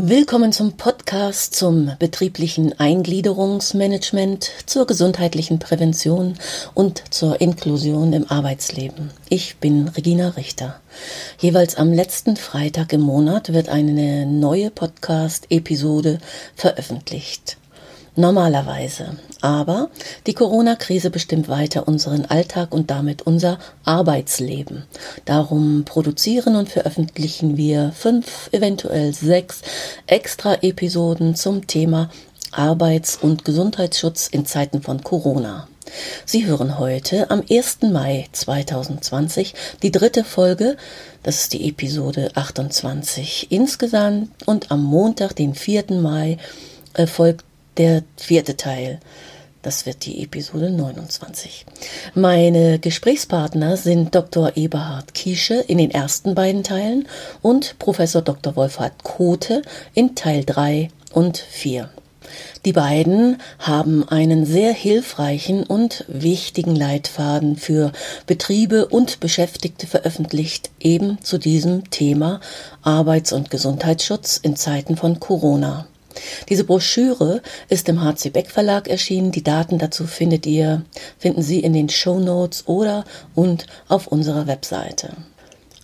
Willkommen zum Podcast zum betrieblichen Eingliederungsmanagement, zur gesundheitlichen Prävention und zur Inklusion im Arbeitsleben. Ich bin Regina Richter. Jeweils am letzten Freitag im Monat wird eine neue Podcast-Episode veröffentlicht. Normalerweise. Aber die Corona-Krise bestimmt weiter unseren Alltag und damit unser Arbeitsleben. Darum produzieren und veröffentlichen wir fünf, eventuell sechs extra Episoden zum Thema Arbeits- und Gesundheitsschutz in Zeiten von Corona. Sie hören heute am 1. Mai 2020 die dritte Folge, das ist die Episode 28 insgesamt und am Montag, den 4. Mai, folgt der vierte Teil. Das wird die Episode 29. Meine Gesprächspartner sind Dr. Eberhard Kiesche in den ersten beiden Teilen und Professor Dr. Wolfhard Kote in Teil 3 und 4. Die beiden haben einen sehr hilfreichen und wichtigen Leitfaden für Betriebe und Beschäftigte veröffentlicht, eben zu diesem Thema Arbeits- und Gesundheitsschutz in Zeiten von Corona. Diese Broschüre ist im HC Beck Verlag erschienen. Die Daten dazu findet ihr, finden Sie in den Show Notes oder und auf unserer Webseite.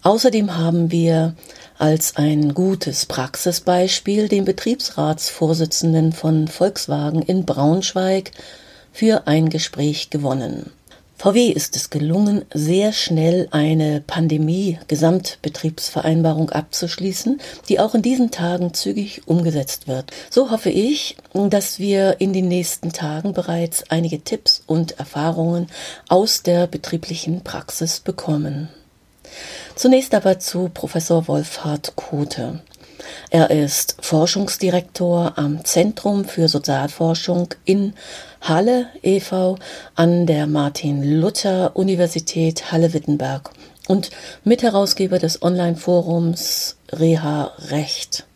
Außerdem haben wir als ein gutes Praxisbeispiel den Betriebsratsvorsitzenden von Volkswagen in Braunschweig für ein Gespräch gewonnen. VW ist es gelungen, sehr schnell eine Pandemie-Gesamtbetriebsvereinbarung abzuschließen, die auch in diesen Tagen zügig umgesetzt wird. So hoffe ich, dass wir in den nächsten Tagen bereits einige Tipps und Erfahrungen aus der betrieblichen Praxis bekommen. Zunächst aber zu Professor Wolfhard Kote. Er ist Forschungsdirektor am Zentrum für Sozialforschung in Halle e.V. an der Martin-Luther-Universität Halle-Wittenberg und Mitherausgeber des Online-Forums Reha Recht.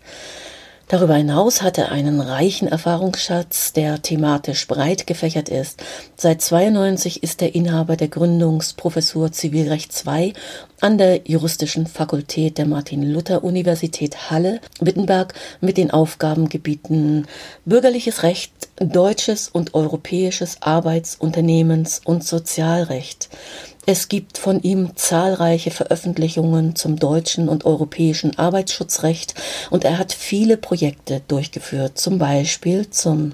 Darüber hinaus hat er einen reichen Erfahrungsschatz, der thematisch breit gefächert ist. Seit 92 ist er Inhaber der Gründungsprofessur Zivilrecht II an der Juristischen Fakultät der Martin-Luther-Universität Halle-Wittenberg mit den Aufgabengebieten Bürgerliches Recht, Deutsches und Europäisches Arbeits-, Unternehmens- und Sozialrecht. Es gibt von ihm zahlreiche Veröffentlichungen zum deutschen und europäischen Arbeitsschutzrecht und er hat viele Projekte durchgeführt, zum Beispiel zum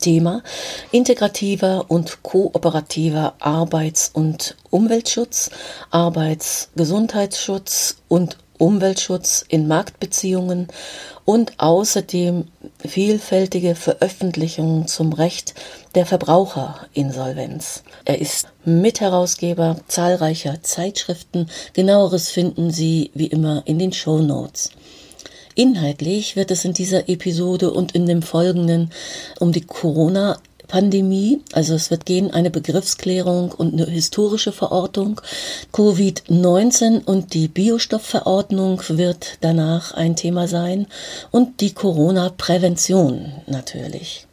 Thema integrativer und kooperativer Arbeits- und Umweltschutz, Arbeitsgesundheitsschutz und Umweltschutz in Marktbeziehungen und außerdem vielfältige Veröffentlichungen zum Recht der Verbraucherinsolvenz. Er ist Mitherausgeber zahlreicher Zeitschriften. Genaueres finden Sie wie immer in den Show Notes. Inhaltlich wird es in dieser Episode und in dem folgenden um die Corona Pandemie, also es wird gehen eine Begriffsklärung und eine historische Verortung. Covid-19 und die Biostoffverordnung wird danach ein Thema sein und die Corona-Prävention natürlich.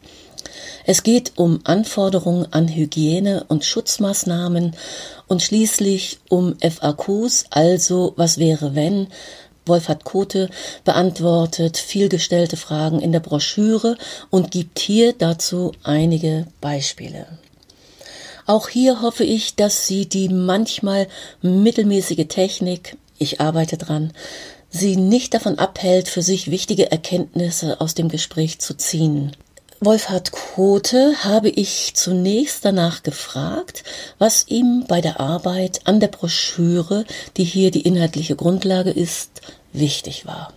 Es geht um Anforderungen an Hygiene und Schutzmaßnahmen und schließlich um FAQs, also was wäre wenn, Wolfhard Kote beantwortet vielgestellte Fragen in der Broschüre und gibt hier dazu einige Beispiele. Auch hier hoffe ich, dass Sie die manchmal mittelmäßige Technik, ich arbeite dran, Sie nicht davon abhält, für sich wichtige Erkenntnisse aus dem Gespräch zu ziehen. Wolfhard Kote habe ich zunächst danach gefragt, was ihm bei der Arbeit an der Broschüre, die hier die inhaltliche Grundlage ist, wichtig war.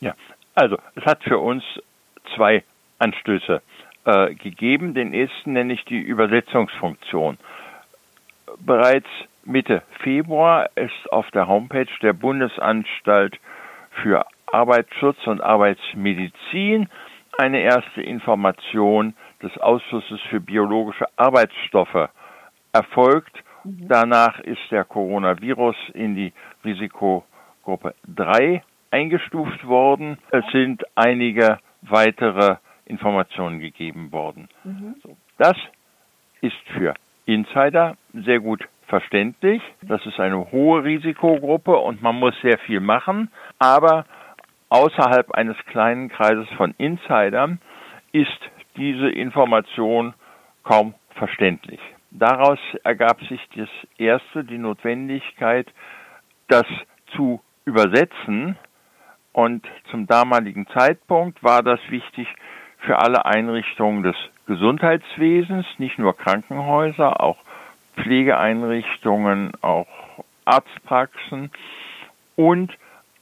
Ja, also es hat für uns zwei Anstöße äh, gegeben. Den ersten nenne ich die Übersetzungsfunktion. Bereits Mitte Februar ist auf der Homepage der Bundesanstalt für Arbeitsschutz und Arbeitsmedizin eine erste Information des Ausschusses für biologische Arbeitsstoffe erfolgt. Mhm. Danach ist der Coronavirus in die Risikogruppe 3 eingestuft worden. Es sind einige weitere Informationen gegeben worden. Mhm. Das ist für Insider sehr gut verständlich. Das ist eine hohe Risikogruppe und man muss sehr viel machen. Aber außerhalb eines kleinen Kreises von Insidern ist diese Information kaum verständlich. Daraus ergab sich das erste, die Notwendigkeit, das zu übersetzen. Und zum damaligen Zeitpunkt war das wichtig für alle Einrichtungen des Gesundheitswesens, nicht nur Krankenhäuser, auch Pflegeeinrichtungen, auch Arztpraxen. Und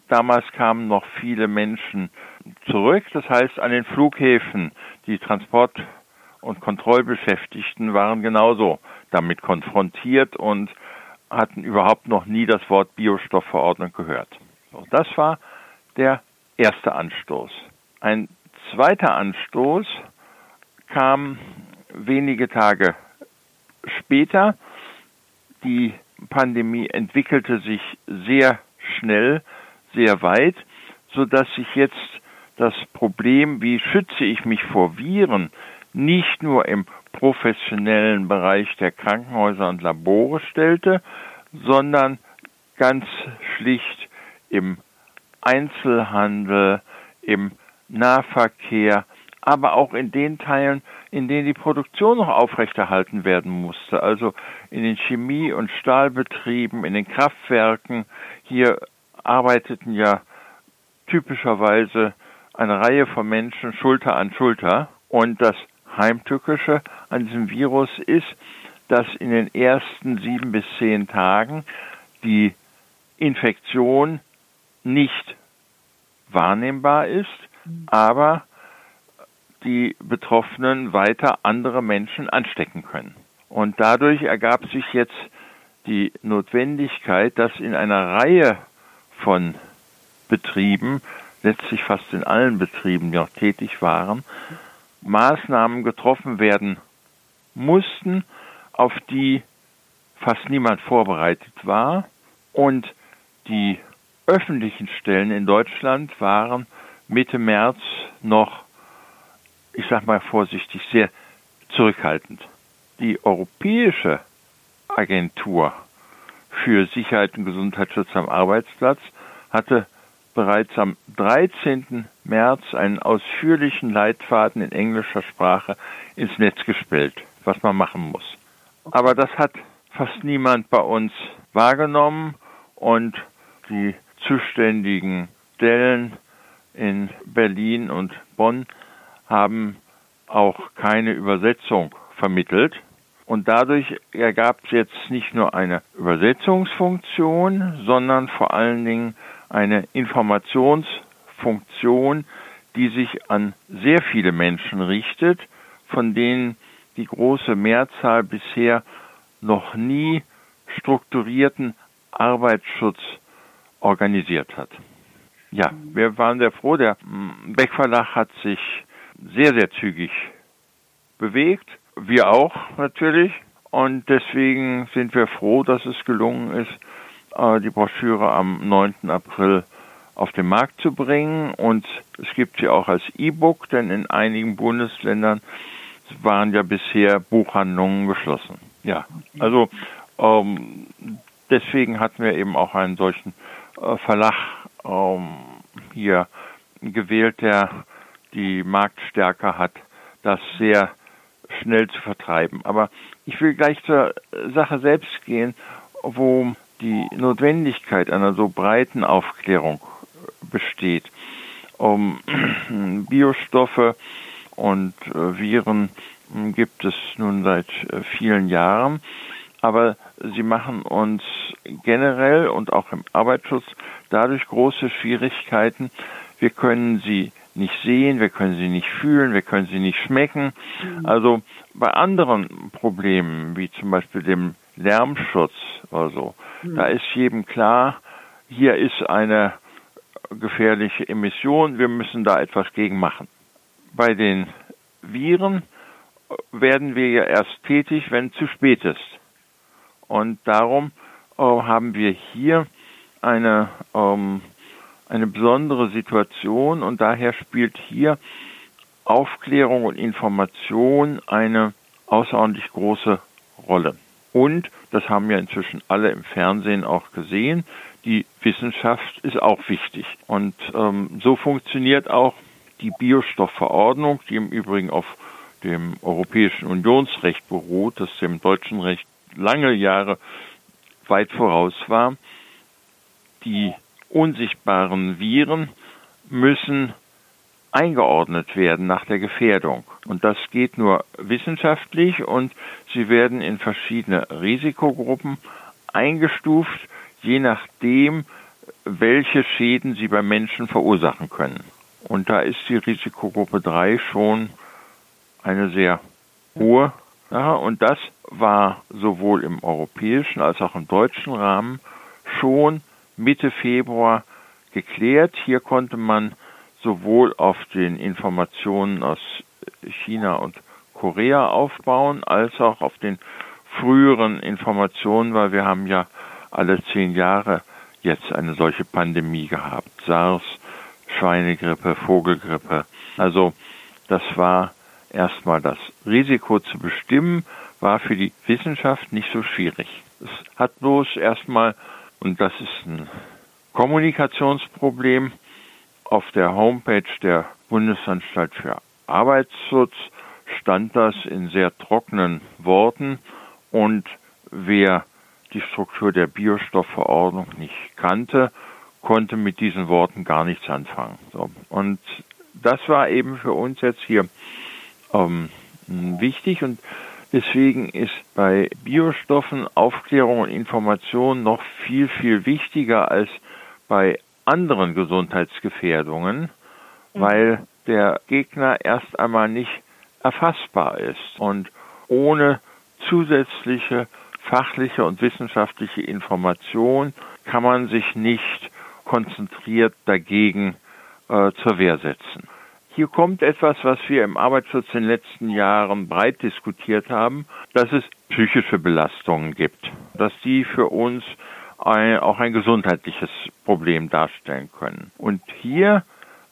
damals kamen noch viele Menschen zurück. Das heißt, an den Flughäfen, die Transport- und Kontrollbeschäftigten waren genauso damit konfrontiert und hatten überhaupt noch nie das Wort Biostoffverordnung gehört. So, das war der erste Anstoß. Ein zweiter Anstoß kam wenige Tage später. Die Pandemie entwickelte sich sehr schnell, sehr weit, so dass sich jetzt das Problem, wie schütze ich mich vor Viren, nicht nur im professionellen Bereich der Krankenhäuser und Labore stellte, sondern ganz schlicht im Einzelhandel, im Nahverkehr, aber auch in den Teilen, in denen die Produktion noch aufrechterhalten werden musste, also in den Chemie- und Stahlbetrieben, in den Kraftwerken. Hier arbeiteten ja typischerweise eine Reihe von Menschen Schulter an Schulter. Und das Heimtückische an diesem Virus ist, dass in den ersten sieben bis zehn Tagen die Infektion nicht wahrnehmbar ist, aber die Betroffenen weiter andere Menschen anstecken können. Und dadurch ergab sich jetzt die Notwendigkeit, dass in einer Reihe von Betrieben, letztlich fast in allen Betrieben, die noch tätig waren, Maßnahmen getroffen werden mussten, auf die fast niemand vorbereitet war. Und die öffentlichen Stellen in Deutschland waren Mitte März noch, ich sage mal vorsichtig, sehr zurückhaltend. Die Europäische Agentur für Sicherheit und Gesundheitsschutz am Arbeitsplatz hatte bereits am 13. März einen ausführlichen Leitfaden in englischer Sprache ins Netz gestellt, was man machen muss. Aber das hat fast niemand bei uns wahrgenommen und die zuständigen Stellen in Berlin und Bonn haben auch keine Übersetzung vermittelt. Und dadurch ergab es jetzt nicht nur eine Übersetzungsfunktion, sondern vor allen Dingen eine Informationsfunktion, die sich an sehr viele Menschen richtet, von denen die große Mehrzahl bisher noch nie strukturierten Arbeitsschutz organisiert hat. Ja, wir waren sehr froh. Der Beck Verlag hat sich sehr, sehr zügig bewegt. Wir auch natürlich. Und deswegen sind wir froh, dass es gelungen ist, äh, die Broschüre am 9. April auf den Markt zu bringen. Und es gibt sie auch als E-Book, denn in einigen Bundesländern waren ja bisher Buchhandlungen geschlossen. Ja, also ähm, deswegen hatten wir eben auch einen solchen äh, Verlag ähm, hier gewählt, der die Marktstärke hat, das sehr schnell zu vertreiben. Aber ich will gleich zur Sache selbst gehen, wo die Notwendigkeit einer so breiten Aufklärung besteht. Um Biostoffe und äh, Viren gibt es nun seit äh, vielen Jahren, aber sie machen uns generell und auch im Arbeitsschutz dadurch große Schwierigkeiten. Wir können sie nicht sehen, wir können sie nicht fühlen, wir können sie nicht schmecken. Mhm. Also bei anderen Problemen, wie zum Beispiel dem Lärmschutz oder so, mhm. da ist jedem klar, hier ist eine gefährliche Emission, wir müssen da etwas gegen machen. Bei den Viren werden wir ja erst tätig, wenn es zu spät ist. Und darum äh, haben wir hier eine, ähm, eine besondere Situation und daher spielt hier Aufklärung und Information eine außerordentlich große Rolle. Und, das haben ja inzwischen alle im Fernsehen auch gesehen, die Wissenschaft ist auch wichtig. Und ähm, so funktioniert auch die Biostoffverordnung, die im Übrigen auf dem Europäischen Unionsrecht beruht, das dem deutschen Recht lange Jahre weit voraus war. Die unsichtbaren Viren müssen eingeordnet werden nach der Gefährdung. Und das geht nur wissenschaftlich und sie werden in verschiedene Risikogruppen eingestuft, je nachdem, welche Schäden sie beim Menschen verursachen können. Und da ist die Risikogruppe 3 schon eine sehr hohe. Ja, und das war sowohl im europäischen als auch im deutschen Rahmen schon Mitte Februar geklärt. Hier konnte man sowohl auf den Informationen aus China und Korea aufbauen, als auch auf den früheren Informationen, weil wir haben ja alle zehn Jahre jetzt eine solche Pandemie gehabt. SARS, Schweinegrippe, Vogelgrippe. Also das war erstmal das Risiko zu bestimmen, war für die Wissenschaft nicht so schwierig. Es hat bloß erstmal, und das ist ein Kommunikationsproblem, auf der Homepage der Bundesanstalt für Arbeitsschutz stand das in sehr trockenen Worten und wer die Struktur der Biostoffverordnung nicht kannte, konnte mit diesen Worten gar nichts anfangen. So. Und das war eben für uns jetzt hier ähm, wichtig und deswegen ist bei Biostoffen Aufklärung und Information noch viel, viel wichtiger als bei anderen Gesundheitsgefährdungen, mhm. weil der Gegner erst einmal nicht erfassbar ist und ohne zusätzliche fachliche und wissenschaftliche Information kann man sich nicht konzentriert dagegen äh, zur Wehr setzen. Hier kommt etwas, was wir im Arbeitsschutz in den letzten Jahren breit diskutiert haben, dass es psychische Belastungen gibt, dass die für uns ein, auch ein gesundheitliches Problem darstellen können. Und hier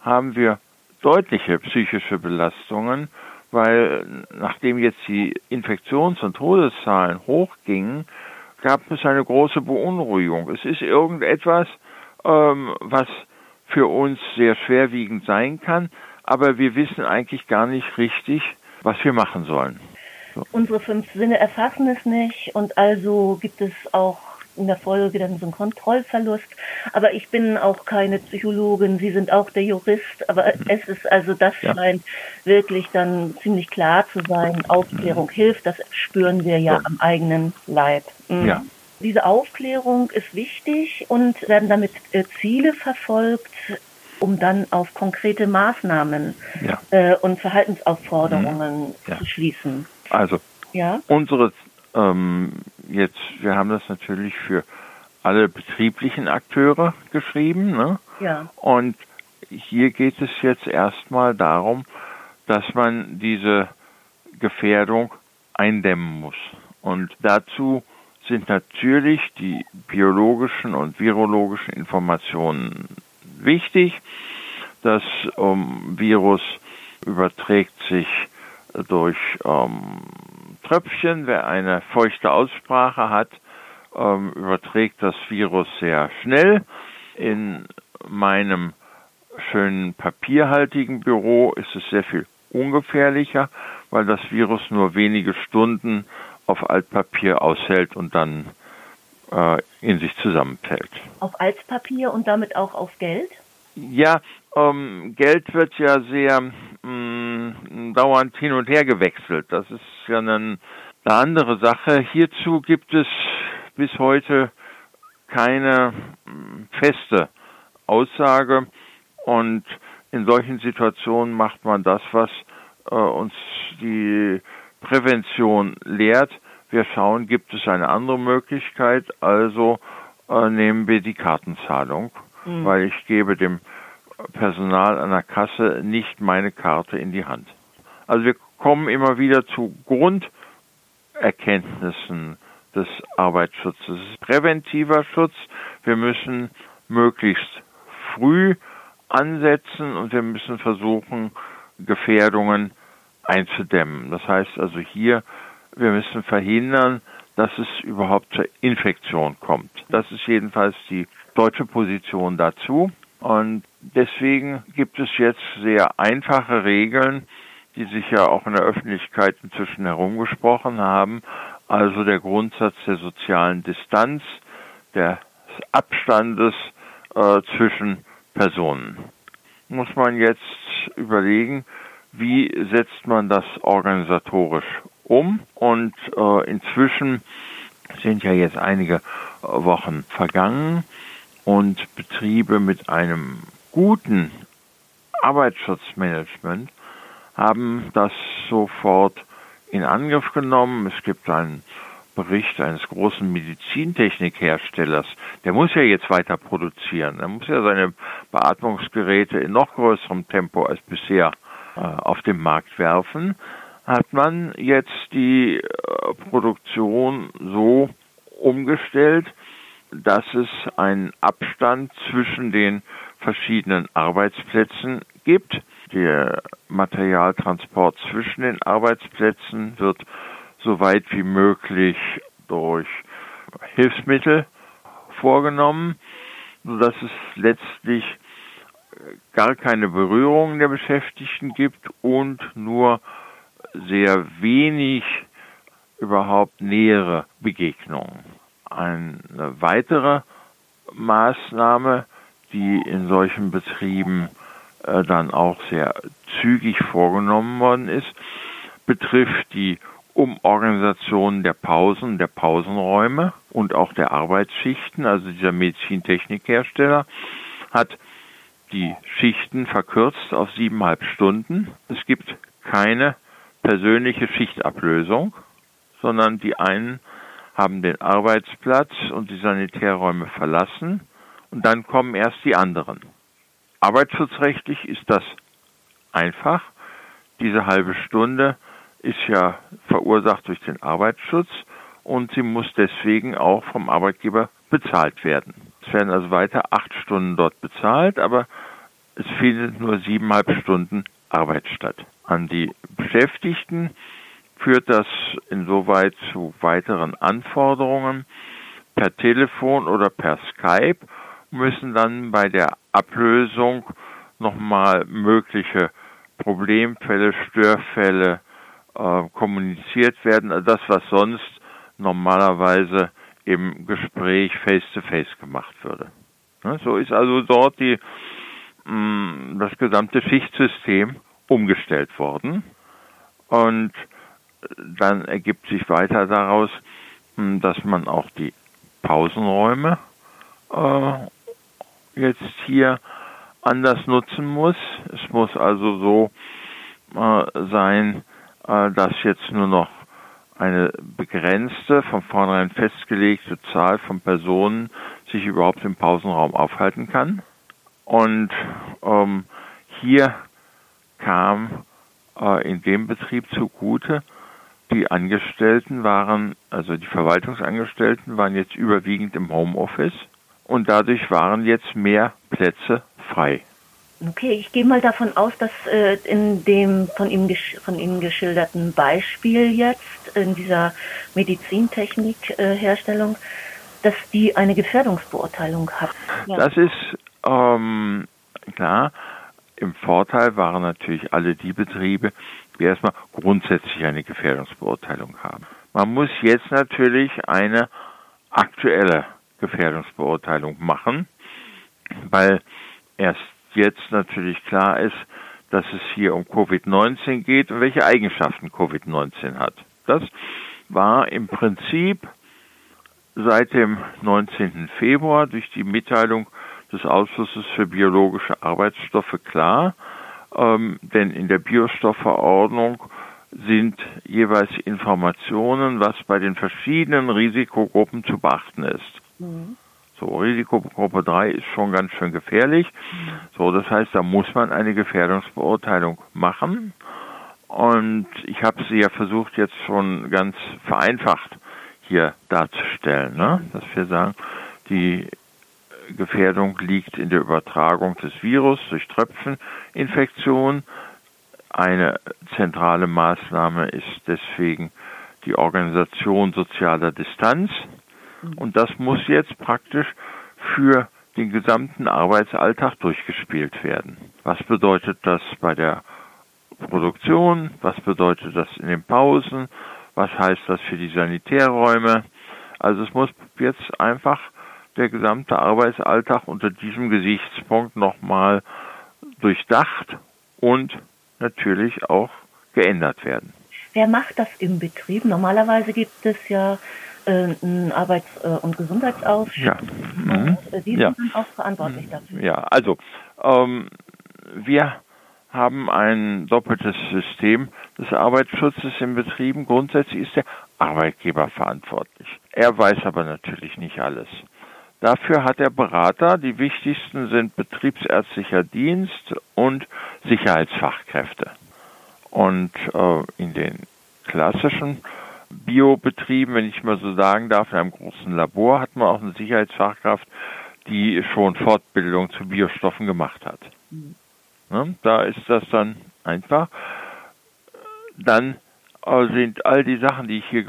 haben wir deutliche psychische Belastungen, weil nachdem jetzt die Infektions- und Todeszahlen hochgingen, gab es eine große Beunruhigung. Es ist irgendetwas, ähm, was für uns sehr schwerwiegend sein kann, aber wir wissen eigentlich gar nicht richtig, was wir machen sollen. So. Unsere fünf Sinne erfassen es nicht und also gibt es auch in der Folge dann so ein Kontrollverlust. Aber ich bin auch keine Psychologin, Sie sind auch der Jurist, aber mhm. es ist also, das ja. scheint wirklich dann ziemlich klar zu sein. Aufklärung mhm. hilft, das spüren wir ja, ja. am eigenen Leib. Mhm. Ja. Diese Aufklärung ist wichtig und werden damit äh, Ziele verfolgt, um dann auf konkrete Maßnahmen ja. äh, und Verhaltensaufforderungen mhm. zu schließen. Also ja? unsere ähm, jetzt, wir haben das natürlich für alle betrieblichen Akteure geschrieben. Ne? Ja. Und hier geht es jetzt erstmal darum, dass man diese Gefährdung eindämmen muss. Und dazu sind natürlich die biologischen und virologischen Informationen wichtig. Das ähm, Virus überträgt sich durch ähm, Tröpfchen. Wer eine feuchte Aussprache hat, ähm, überträgt das Virus sehr schnell. In meinem schönen papierhaltigen Büro ist es sehr viel ungefährlicher, weil das Virus nur wenige Stunden auf Altpapier aushält und dann äh, in sich zusammenfällt. Auf Altpapier und damit auch auf Geld? Ja, ähm, Geld wird ja sehr mh, mm, dauernd hin und her gewechselt. Das ist ja eine, eine andere Sache. Hierzu gibt es bis heute keine mh, mm, feste Aussage und in solchen Situationen macht man das, was äh, uns die Prävention lehrt. Wir schauen, gibt es eine andere Möglichkeit, also äh, nehmen wir die Kartenzahlung mhm. weil ich gebe dem Personal an der Kasse nicht meine Karte in die Hand. Also wir kommen immer wieder zu Grunderkenntnissen des Arbeitsschutzes. Präventiver Schutz. Wir müssen möglichst früh ansetzen und wir müssen versuchen, Gefährdungen einzudämmen. Das heißt also hier, wir müssen verhindern, dass es überhaupt zur Infektion kommt. Das ist jedenfalls die deutsche Position dazu. Und deswegen gibt es jetzt sehr einfache Regeln, die sich ja auch in der Öffentlichkeit inzwischen herumgesprochen haben. Also der Grundsatz der sozialen Distanz, des Abstandes äh, zwischen Personen. Muss man jetzt überlegen, wie setzt man das organisatorisch um? Und äh, inzwischen sind ja jetzt einige Wochen vergangen und Betriebe mit einem guten Arbeitsschutzmanagement haben das sofort in Angriff genommen. Es gibt einen Bericht eines großen Medizintechnikherstellers. Der muss ja jetzt weiter produzieren. Er muss ja seine Beatmungsgeräte in noch größerem Tempo als bisher äh, auf den Markt werfen. Hat man jetzt die äh, Produktion so umgestellt, dass es einen Abstand zwischen den verschiedenen Arbeitsplätzen gibt. Der Materialtransport zwischen den Arbeitsplätzen wird so weit wie möglich durch Hilfsmittel vorgenommen, sodass es letztlich gar keine Berührung der Beschäftigten gibt und nur sehr wenig überhaupt nähere Begegnungen. Eine weitere Maßnahme, die in solchen Betrieben äh, dann auch sehr zügig vorgenommen worden ist, betrifft die Umorganisation der Pausen, der Pausenräume und auch der Arbeitsschichten. Also dieser Medizintechnikhersteller hat die Schichten verkürzt auf siebeneinhalb Stunden. Es gibt keine persönliche Schichtablösung, sondern die einen haben den Arbeitsplatz und die Sanitärräume verlassen und dann kommen erst die anderen. Arbeitsschutzrechtlich ist das einfach. Diese halbe Stunde ist ja verursacht durch den Arbeitsschutz und sie muss deswegen auch vom Arbeitgeber bezahlt werden. Es werden also weiter acht Stunden dort bezahlt, aber es findet nur siebeneinhalb Stunden Arbeit statt. An die Beschäftigten führt das insoweit zu weiteren Anforderungen. Per Telefon oder per Skype müssen dann bei der Ablösung nochmal mögliche Problemfälle, Störfälle äh, kommuniziert werden. Also das, was sonst normalerweise im Gespräch face-to-face -face gemacht würde. Ne, so ist also dort die, mm, das gesamte Schichtsystem umgestellt worden. Und dann ergibt sich weiter daraus, hm, dass man auch die Pausenräume äh, jetzt hier anders nutzen muss. Es muss also so äh, sein, äh, dass jetzt nur noch eine begrenzte, von vornherein festgelegte Zahl von Personen sich überhaupt im Pausenraum aufhalten kann. Und ähm, hier kam äh, in dem Betrieb zugute, die Angestellten waren, also die Verwaltungsangestellten waren jetzt überwiegend im Homeoffice und dadurch waren jetzt mehr Plätze frei. Okay, ich gehe mal davon aus, dass äh, in dem von Ihnen, von Ihnen geschilderten Beispiel jetzt, in dieser Medizintechnikherstellung, äh, dass die eine Gefährdungsbeurteilung hat. Ja. Das ist ähm, klar. Im Vorteil waren natürlich alle die Betriebe, die erstmal grundsätzlich eine Gefährdungsbeurteilung haben. Man muss jetzt natürlich eine aktuelle Gefährdungsbeurteilung machen, weil erst jetzt natürlich klar ist, dass es hier um Covid-19 geht und welche Eigenschaften Covid-19 hat. Das war im Prinzip seit dem 19. Februar durch die Mitteilung des Ausschusses für biologische Arbeitsstoffe klar, ähm, denn in der Biostoffverordnung sind jeweils Informationen, was bei den verschiedenen Risikogruppen zu beachten ist. Mhm. So, Risikogruppe 3 ist schon ganz schön gefährlich. So, das heißt, da muss man eine Gefährdungsbeurteilung machen. Und ich habe sie ja versucht, jetzt schon ganz vereinfacht hier darzustellen, ne? dass wir sagen, die Gefährdung liegt in der Übertragung des Virus durch Tröpfcheninfektion. Eine zentrale Maßnahme ist deswegen die Organisation sozialer Distanz. Und das muss jetzt praktisch für den gesamten Arbeitsalltag durchgespielt werden. Was bedeutet das bei der Produktion? Was bedeutet das in den Pausen? Was heißt das für die Sanitärräume? Also es muss jetzt einfach der gesamte Arbeitsalltag unter diesem Gesichtspunkt nochmal durchdacht und natürlich auch geändert werden. Wer macht das im Betrieb? Normalerweise gibt es ja äh, einen Arbeits- äh, und Gesundheitsausschuss. Ja. Mhm. Die sind dann auch verantwortlich dafür. Ja, also ähm, wir haben ein doppeltes System des Arbeitsschutzes in Betrieben. Grundsätzlich ist der Arbeitgeber verantwortlich. Er weiß aber natürlich nicht alles. Dafür hat er Berater. Die wichtigsten sind betriebsärztlicher Dienst und Sicherheitsfachkräfte. Und äh, in den klassischen Biobetrieben, wenn ich mal so sagen darf, in einem großen Labor hat man auch eine Sicherheitsfachkraft, die schon Fortbildung zu Biostoffen gemacht hat. Ne? Da ist das dann einfach. Dann äh, sind all die Sachen, die ich hier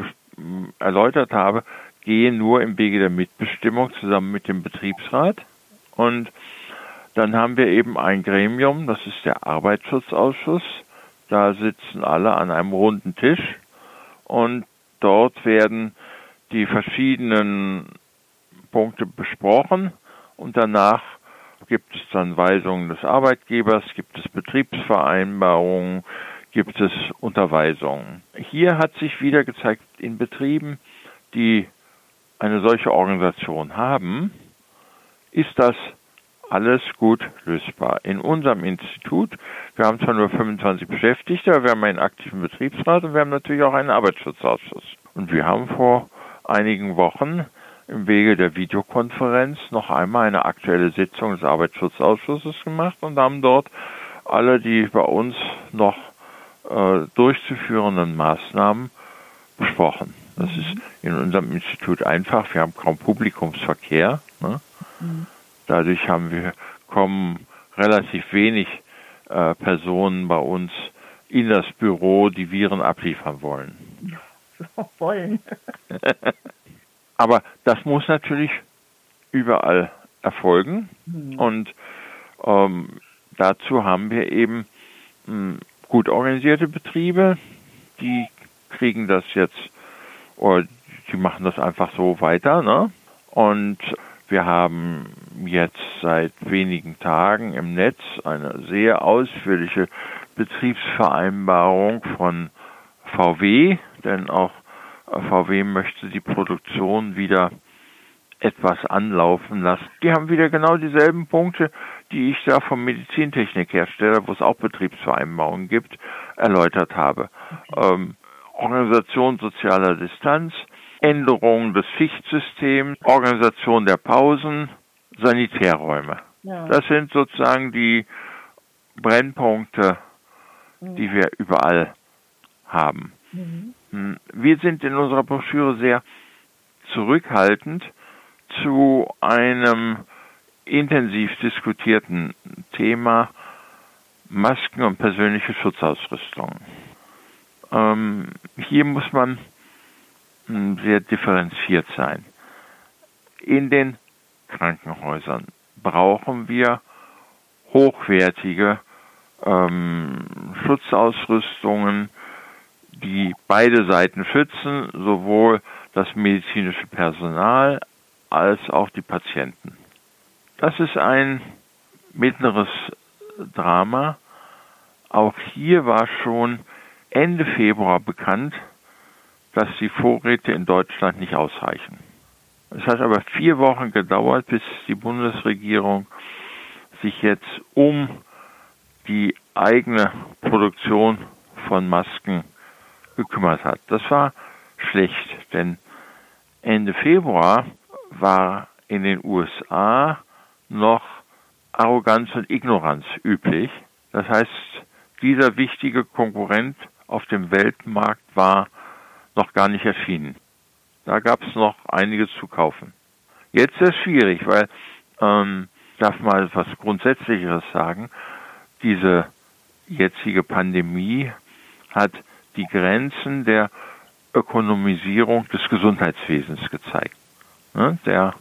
erläutert habe, gehen nur im Wege der Mitbestimmung zusammen mit dem Betriebsrat. Und dann haben wir eben ein Gremium, das ist der Arbeitsschutzausschuss. Da sitzen alle an einem runden Tisch und dort werden die verschiedenen Punkte besprochen und danach gibt es dann Weisungen des Arbeitgebers, gibt es Betriebsvereinbarungen, gibt es Unterweisungen. Hier hat sich wieder gezeigt, in Betrieben, die eine solche Organisation haben, ist das alles gut lösbar. In unserem Institut, wir haben zwar nur 25 Beschäftigte, aber wir haben einen aktiven Betriebsrat und wir haben natürlich auch einen Arbeitsschutzausschuss. Und wir haben vor einigen Wochen im Wege der Videokonferenz noch einmal eine aktuelle Sitzung des Arbeitsschutzausschusses gemacht und haben dort alle die bei uns noch äh, durchzuführenden Maßnahmen besprochen. Das mhm. ist in unserem Institut einfach. Wir haben kaum Publikumsverkehr. Ne? Mhm. Dadurch haben wir kommen relativ wenig äh, Personen bei uns in das Büro, die Viren abliefern wollen. So wollen. Aber das muss natürlich überall erfolgen. Mhm. Und ähm, dazu haben wir eben mh, hm, gut organisierte Betriebe, die kriegen das jetzt die machen das einfach so weiter. Ne? Und wir haben jetzt seit wenigen Tagen im Netz eine sehr ausführliche Betriebsvereinbarung von VW, denn auch VW möchte die Produktion wieder etwas anlaufen lassen. Die haben wieder genau dieselben Punkte, die ich da vom Medizintechnikhersteller, wo es auch Betriebsvereinbarungen gibt, erläutert habe. Ähm, Organisation sozialer Distanz, Änderung des Schichtsystems, Organisation der Pausen, Sanitärräume. Ja. Das sind sozusagen die Brennpunkte, die wir überall haben. Mhm. Hm, wir sind in unserer Broschüre sehr zurückhaltend zu einem intensiv diskutierten Thema Masken und persönliche Schutzausrüstung. Ähm, hier muss man hm, sehr differenziert sein. In den Krankenhäusern brauchen wir hochwertige ähm, Schutzausrüstungen, die beide Seiten schützen, sowohl das medizinische Personal als auch die Patienten. Das ist ein mittleres Drama. Auch hier war schon Ende Februar bekannt, dass die Vorräte in Deutschland nicht ausreichen. Es hat aber vier Wochen gedauert, bis die Bundesregierung sich jetzt um die eigene Produktion von Masken gekümmert hat. Das war schlecht, denn Ende Februar war in den USA noch Arroganz und Ignoranz üblich. Das heißt, dieser wichtige Konkurrent auf dem Weltmarkt war noch gar nicht erschienen. Da gab es noch einiges zu kaufen. Jetzt ist es schwierig, weil, ähm, darf mal was Grundsätzlicheres sagen, diese jetzige Pandemie hat die Grenzen der Ökonomisierung des Gesundheitswesens gezeigt. Ne? Der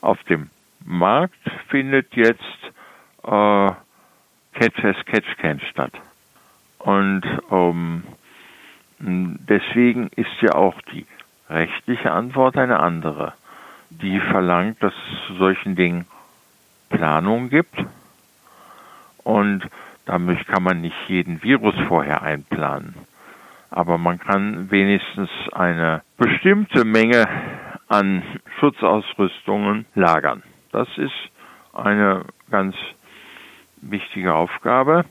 auf dem Markt findet jetzt äh, Catch as Catch Can statt. Und ähm, deswegen ist ja auch die rechtliche Antwort eine andere. Die verlangt, dass es zu solchen Dingen Planung gibt. Und damit kann man nicht jeden Virus vorher einplanen. Aber man kann wenigstens eine bestimmte Menge an Schutzausrüstungen lagern. Das ist eine ganz wichtige Aufgabe.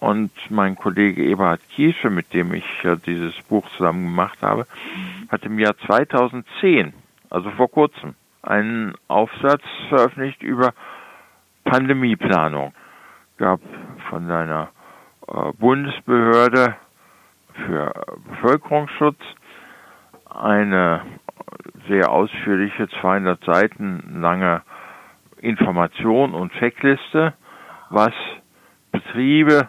Und mein Kollege Eberhard Kiesche, mit dem ich ja dieses Buch zusammen gemacht habe, hat im Jahr 2010, also vor kurzem, einen Aufsatz veröffentlicht über Pandemieplanung. Gab von seiner äh, Bundesbehörde für Bevölkerungsschutz eine sehr ausführliche 200 Seiten lange Information und Checkliste, was Betriebe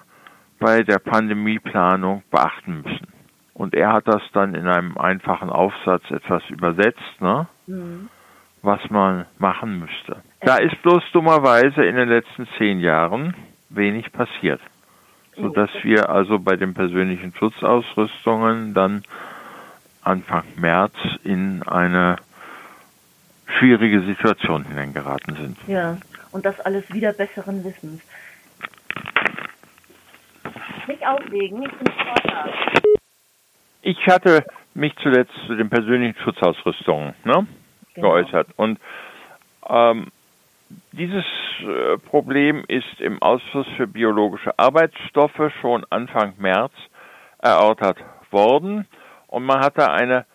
bei der Pandemieplanung beachten müssen. Und er hat das dann in einem einfachen Aufsatz etwas übersetzt, ne? Mhm. was man machen müsste. Da ist bloß dummerweise in den letzten zehn Jahren wenig passiert, sodass wir also bei den persönlichen Schutzausrüstungen dann Anfang März in eine schwierige Situation hineingeraten sind. Ja, und das alles wieder besseren Wissens. Nicht auflegen, nicht zum Vortrag. Ich hatte mich zuletzt zu den persönlichen Schutzausrüstungen ne, genau. geäußert. Und ähm, dieses äh, Problem ist im Ausschuss für biologische Arbeitsstoffe schon Anfang März erörtert worden. Und man hat da eine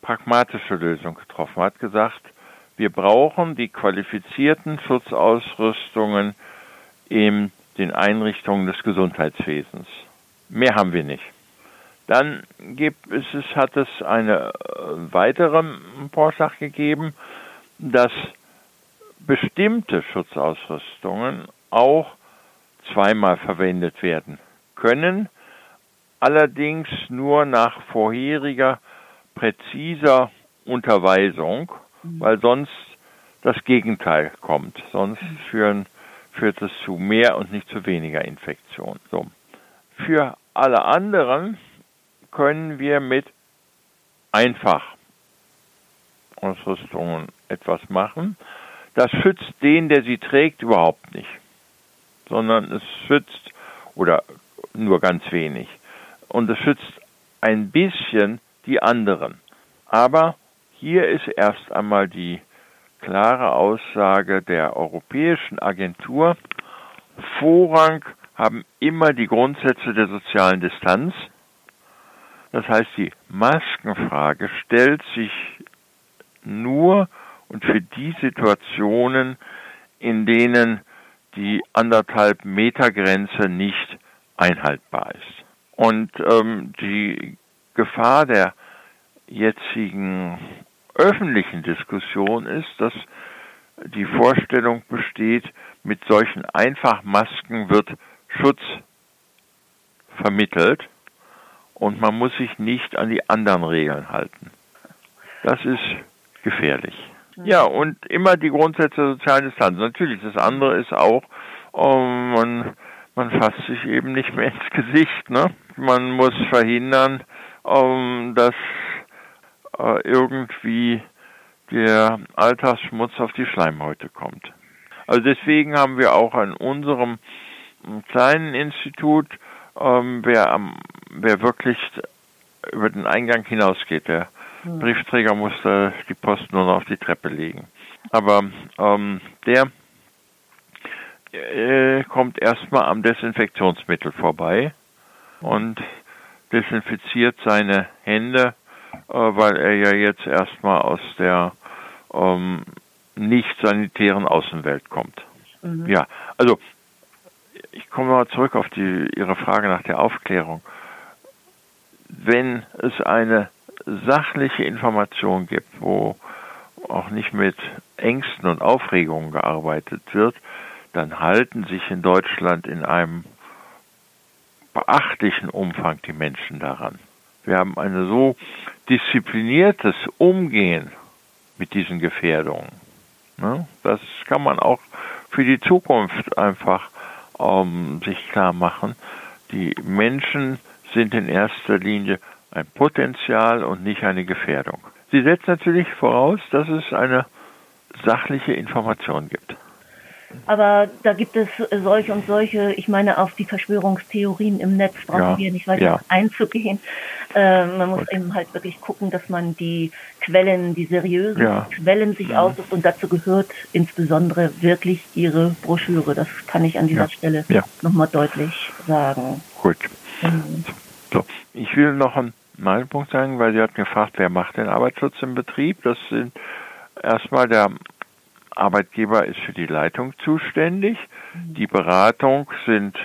pragmatische Lösung getroffen. Man hat gesagt, wir brauchen die qualifizierten Schutzausrüstungen in den Einrichtungen des Gesundheitswesens. Mehr haben wir nicht. Dann gibt es, es hat es eine äh, weitere Vorschlag gegeben, dass bestimmte Schutzausrüstungen auch zweimal verwendet werden können, allerdings nur nach vorheriger präziser Unterweisung, mhm. weil sonst das Gegenteil kommt. Sonst führen, führt es zu mehr und nicht zu weniger Infektion. So. Für alle anderen können wir mit einfach Ausrüstungen etwas machen. Das schützt den, der sie trägt, überhaupt nicht, sondern es schützt oder nur ganz wenig. Und es schützt ein bisschen die anderen. Aber hier ist erst einmal die klare Aussage der Europäischen Agentur. Vorrang haben immer die Grundsätze der sozialen Distanz. Das heißt, die Maskenfrage stellt sich nur und für die Situationen, in denen die anderthalb Meter Grenze nicht einhaltbar ist. Und ähm, die Gefahr der jetzigen öffentlichen Diskussion ist, dass die Vorstellung besteht, mit solchen Einfachmasken wird Schutz vermittelt und man muss sich nicht an die anderen Regeln halten. Das ist gefährlich. Ja, und immer die Grundsätze der sozialen Distanz. Natürlich, das andere ist auch, um, man, man fasst sich eben nicht mehr ins Gesicht. Ne? Man muss verhindern, um, dass uh, irgendwie der Alltagsschmutz auf die Schleimhäute kommt. Also deswegen haben wir auch an unserem kleinen Institut, ähm, wer, am, wer wirklich über den Eingang hinausgeht, der hm. Briefträger musste die Post nur noch auf die Treppe legen. Aber ähm, der äh, kommt erstmal am Desinfektionsmittel vorbei und desinfiziert seine Hände, äh, weil er ja jetzt erstmal aus der ähm, nicht sanitären Außenwelt kommt. Mhm. Ja, also ich komme mal zurück auf die, Ihre Frage nach der Aufklärung. Wenn es eine sachliche Information gibt, wo auch nicht mit Ängsten und Aufregungen gearbeitet wird, dann halten sich in Deutschland in einem beachtlichen Umfang die Menschen daran. Wir haben ein so diszipliniertes Umgehen mit diesen Gefährdungen. Ne? Das kann man auch für die Zukunft einfach ähm, sich klar machen. Die Menschen sind in erster Linie ein Potenzial und nicht eine Gefährdung. Sie setzt natürlich voraus, dass es eine sachliche Information gibt. Aber da gibt es solche und solche, ich meine, auf die Verschwörungstheorien im Netz brauchen ja, wir nicht weiter ja. einzugehen. Äh, man muss Gut. eben halt wirklich gucken, dass man die Quellen, die seriösen ja. Quellen sich ja. aussucht und dazu gehört insbesondere wirklich Ihre Broschüre. Das kann ich an dieser ja. Stelle ja. nochmal deutlich sagen. Gut. Mhm. So, ich will noch einen meinen Punkt sagen, weil Sie hatten gefragt, wer macht den Arbeitsschutz im Betrieb? Das sind erstmal der Arbeitgeber ist für die Leitung zuständig. Mhm. Die Beratung sind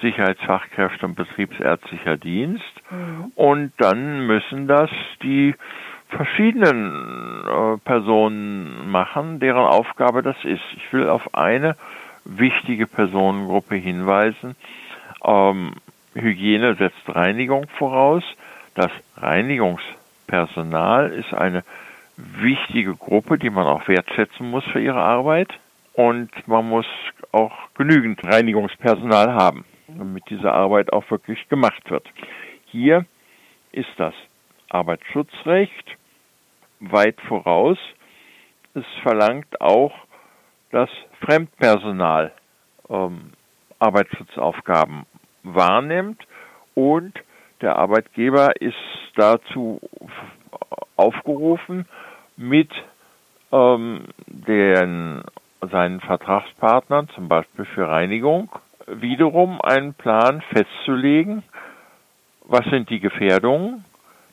Sicherheitsfachkräfte und betriebsärztlicher Dienst. Mhm. Und dann müssen das die verschiedenen äh, Personen machen, deren Aufgabe das ist. Ich will auf eine wichtige Personengruppe hinweisen. Ähm, Hygiene setzt Reinigung voraus. Das Reinigungspersonal ist eine wichtige Gruppe, die man auch wertschätzen muss für ihre Arbeit. Und man muss auch genügend Reinigungspersonal haben, damit diese Arbeit auch wirklich gemacht wird. Hier ist das Arbeitsschutzrecht weit voraus. Es verlangt auch, dass Fremdpersonal ähm, Arbeitsschutzaufgaben wahrnimmt und der Arbeitgeber ist dazu aufgerufen, mit ähm, den, seinen Vertragspartnern, zum Beispiel für Reinigung, wiederum einen Plan festzulegen, was sind die Gefährdungen.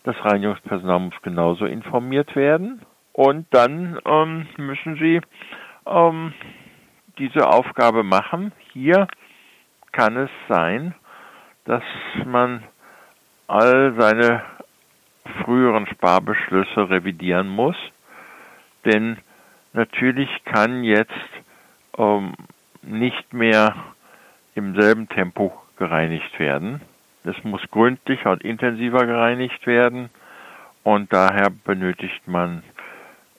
Das Reinigungspersonal muss genauso informiert werden. Und dann ähm, müssen sie ähm, diese Aufgabe machen. Hier kann es sein, dass man all seine früheren Sparbeschlüsse revidieren muss denn natürlich kann jetzt ähm, nicht mehr im selben Tempo gereinigt werden. Es muss gründlicher und intensiver gereinigt werden und daher benötigt man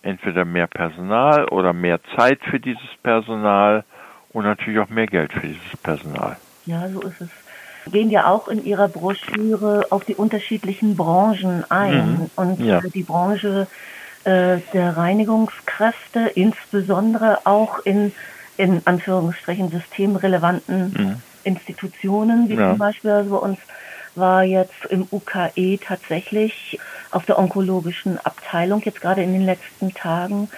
entweder mehr Personal oder mehr Zeit für dieses Personal und natürlich auch mehr Geld für dieses Personal. Ja, so ist es. Wir gehen ja auch in Ihrer Broschüre auf die unterschiedlichen Branchen ein. Mhm. Und ja. die Branche äh, der Reinigungskräfte, insbesondere auch in, in Anführungsstrichen systemrelevanten mhm. Institutionen, wie ja. zum Beispiel also bei uns war jetzt im UKE tatsächlich auf der onkologischen Abteilung jetzt gerade in den letzten Tagen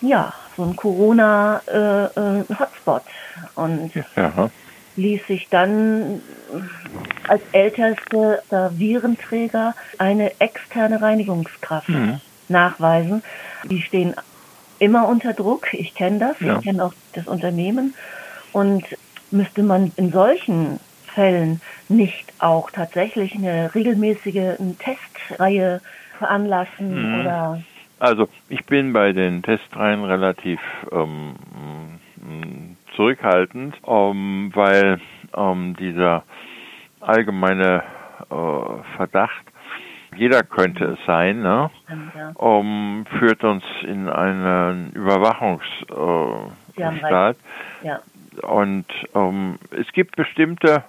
ja so ein Corona-Hotspot äh, äh und ja. ließ sich dann als ältester Virenträger eine externe Reinigungskraft mhm nachweisen. Die stehen immer unter Druck. Ich kenne das. Ja. Ich kenne auch das Unternehmen. Und müsste man in solchen Fällen nicht auch tatsächlich eine regelmäßige Testreihe veranlassen mhm. oder? Also ich bin bei den Testreihen relativ ähm, zurückhaltend, ähm, weil ähm, dieser allgemeine äh, Verdacht jeder könnte es sein, ne? um, führt uns in einen Überwachungsstaat. Äh, ja. Und um, es gibt bestimmte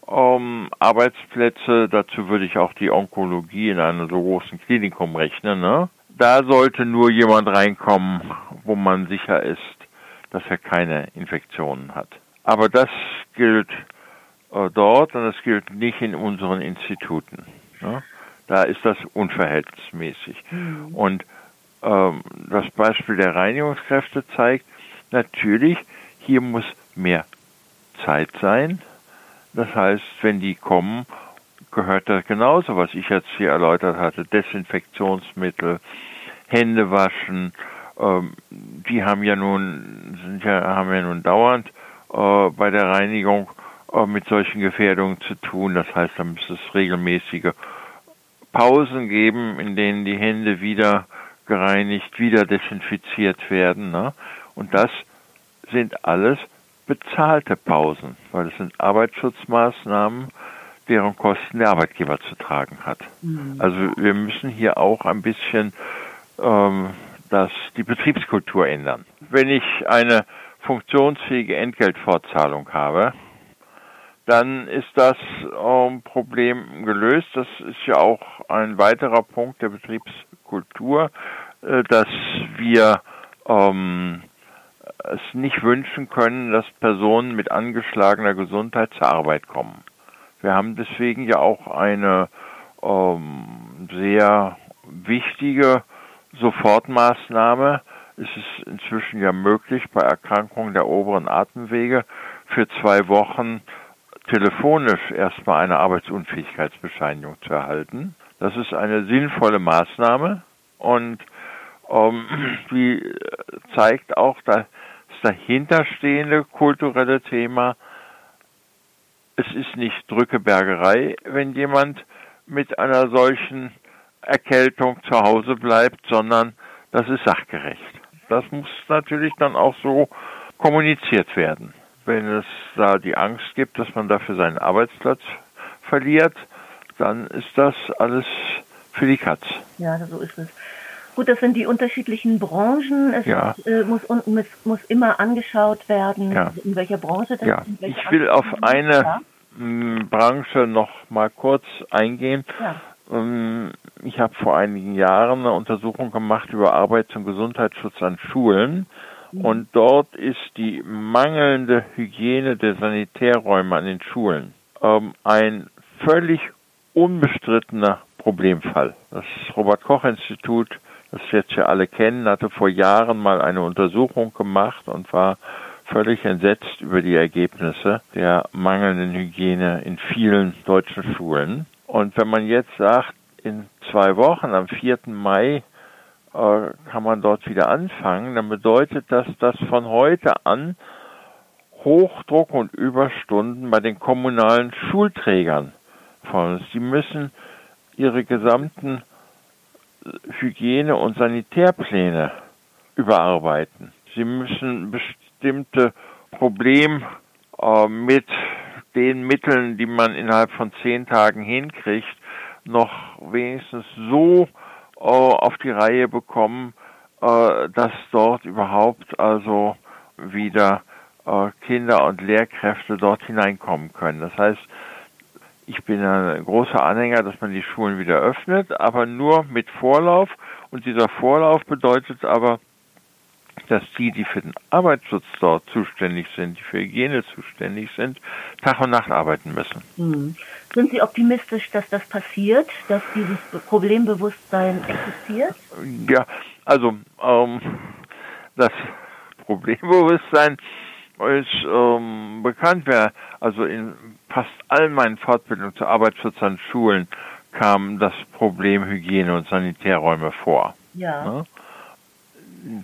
um, Arbeitsplätze, dazu würde ich auch die Onkologie in einem so großen Klinikum rechnen. Ne? Da sollte nur jemand reinkommen, wo man sicher ist, dass er keine Infektionen hat. Aber das gilt äh, dort und das gilt nicht in unseren Instituten. Ne? Da ist das unverhältnismäßig. Mhm. Und ähm, das Beispiel der Reinigungskräfte zeigt, natürlich, hier muss mehr Zeit sein. Das heißt, wenn die kommen, gehört das genauso, was ich jetzt hier erläutert hatte, Desinfektionsmittel, Hände waschen, ähm, die haben ja nun, sind ja, haben ja nun dauernd äh, bei der Reinigung äh, mit solchen Gefährdungen zu tun. Das heißt, da müsste es regelmäßige Pausen geben, in denen die Hände wieder gereinigt, wieder desinfiziert werden. Ne? Und das sind alles bezahlte Pausen, weil das sind Arbeitsschutzmaßnahmen, deren Kosten der Arbeitgeber zu tragen hat. Mhm. Also wir müssen hier auch ein bisschen ähm, das, die Betriebskultur ändern. Wenn ich eine funktionsfähige Entgeltfortzahlung habe, dann ist das ähm, Problem gelöst. Das ist ja auch ein weiterer Punkt der Betriebskultur, äh, dass wir ähm, es nicht wünschen können, dass Personen mit angeschlagener Gesundheit zur Arbeit kommen. Wir haben deswegen ja auch eine ähm, sehr wichtige Sofortmaßnahme. Es ist inzwischen ja möglich, bei Erkrankungen der oberen Atemwege für zwei Wochen telefonisch erstmal eine Arbeitsunfähigkeitsbescheinigung zu erhalten. Das ist eine sinnvolle Maßnahme und ähm, die zeigt auch das dahinterstehende kulturelle Thema. Es ist nicht Drückebergerei, wenn jemand mit einer solchen Erkältung zu Hause bleibt, sondern das ist sachgerecht. Das muss natürlich dann auch so kommuniziert werden wenn es da die Angst gibt, dass man dafür seinen Arbeitsplatz verliert, dann ist das alles für die Katz. Ja, so ist es. Gut, das sind die unterschiedlichen Branchen. Es ja. äh, muss, muss, muss, immer angeschaut werden, ja. in welcher Branche das ja. ist. Ich will auf eine. Branche noch mal kurz eingehen. Ja. Ähm, ich habe vor einigen Jahren eine Untersuchung gemacht über Arbeits- und Gesundheitsschutz an Schulen. Und dort ist die mangelnde Hygiene der Sanitärräume an den Schulen ähm, ein völlig unbestrittener Problemfall. Das Robert Koch Institut, das jetzt ja alle kennen, hatte vor Jahren mal eine Untersuchung gemacht und war völlig entsetzt über die Ergebnisse der mangelnden Hygiene in vielen deutschen Schulen. Und wenn man jetzt sagt, in zwei Wochen, am 4. Mai, äh, kann man dort wieder anfangen, dann bedeutet das, dass von heute an Hochdruck und Überstunden bei den kommunalen Schulträgern von Sie müssen ihre gesamten Hygiene- und Sanitärpläne überarbeiten. Sie müssen bestimmte Probleme äh, mit den Mitteln, die man innerhalb von zehn Tagen hinkriegt, noch wenigstens so äh, auf die Reihe bekommen, äh, dass dort überhaupt also wieder äh, Kinder und Lehrkräfte dort hineinkommen können. Das heißt, ich bin ein großer Anhänger, dass man die Schulen wieder öffnet, aber nur mit Vorlauf. Und dieser Vorlauf bedeutet aber, dass die, die für den Arbeitsschutz dort zuständig sind, die für Hygiene zuständig sind, Tag und Nacht arbeiten müssen. Mhm. Sind Sie optimistisch, dass das passiert, dass dieses Problembewusstsein existiert? Ja, also ähm, das Problembewusstsein ist ähm, bekannt. Wer, also in fast all meinen Fortbildungen zur Arbeitsschutz an Schulen kam das Problem Hygiene und Sanitärräume vor. Ja. Ne?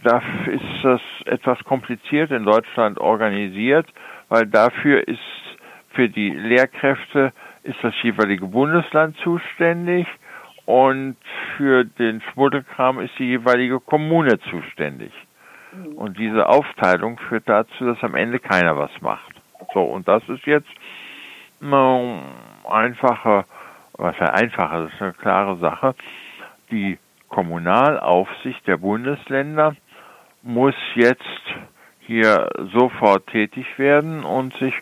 Dafür ist das etwas kompliziert in Deutschland organisiert, weil dafür ist für die Lehrkräfte ist das jeweilige Bundesland zuständig und für den Schmuddelkram ist die jeweilige Kommune zuständig. Mhm. Und diese Aufteilung führt dazu, dass am Ende keiner was macht. So, und das ist jetzt eine einfache, was ja einfache, das ist eine klare Sache. Die Kommunalaufsicht der Bundesländer muss jetzt hier sofort tätig werden und sich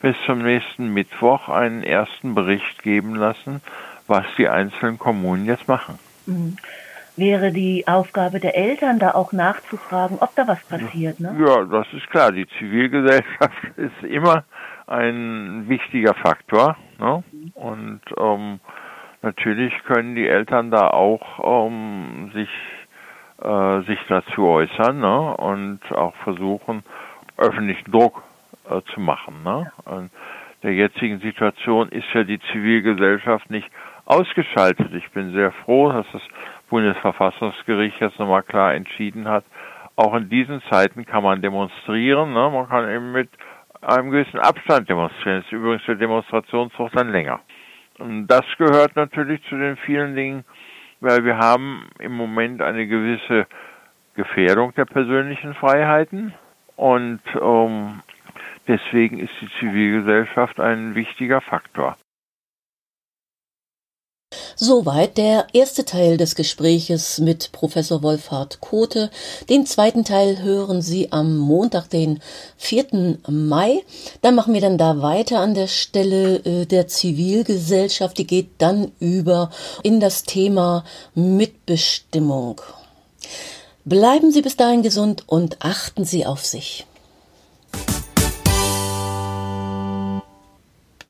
bis zum nächsten Mittwoch einen ersten Bericht geben lassen, was die einzelnen Kommunen jetzt machen. Mhm. Wäre die Aufgabe der Eltern da auch nachzufragen, ob da was passiert, ne? Ja, das ist klar. Die Zivilgesellschaft ist immer ein wichtiger Faktor. Ne? Mhm. Und ähm, natürlich können die Eltern da auch ähm, sich, äh, sich dazu äußern ne? und auch versuchen, öffentlichen Druck äh, zu machen. Ne? In der jetzigen Situation ist ja die Zivilgesellschaft nicht ausgeschaltet. Ich bin sehr froh, dass das Bundesverfassungsgericht jetzt nochmal klar entschieden hat. Auch in diesen Zeiten kann man demonstrieren. Ne? Man kann eben mit einem gewissen Abstand demonstrieren. Das ist übrigens der Demonstrationszug dann länger. Und das gehört natürlich zu den vielen Dingen, weil wir haben im Moment eine gewisse Gefährdung der persönlichen Freiheiten und ähm, Deswegen ist die Zivilgesellschaft ein wichtiger Faktor. Soweit der erste Teil des Gespräches mit Professor Wolfhard Kote. Den zweiten Teil hören Sie am Montag, den 4. Mai. Dann machen wir dann da weiter an der Stelle äh, der Zivilgesellschaft. Die geht dann über in das Thema Mitbestimmung. Bleiben Sie bis dahin gesund und achten Sie auf sich.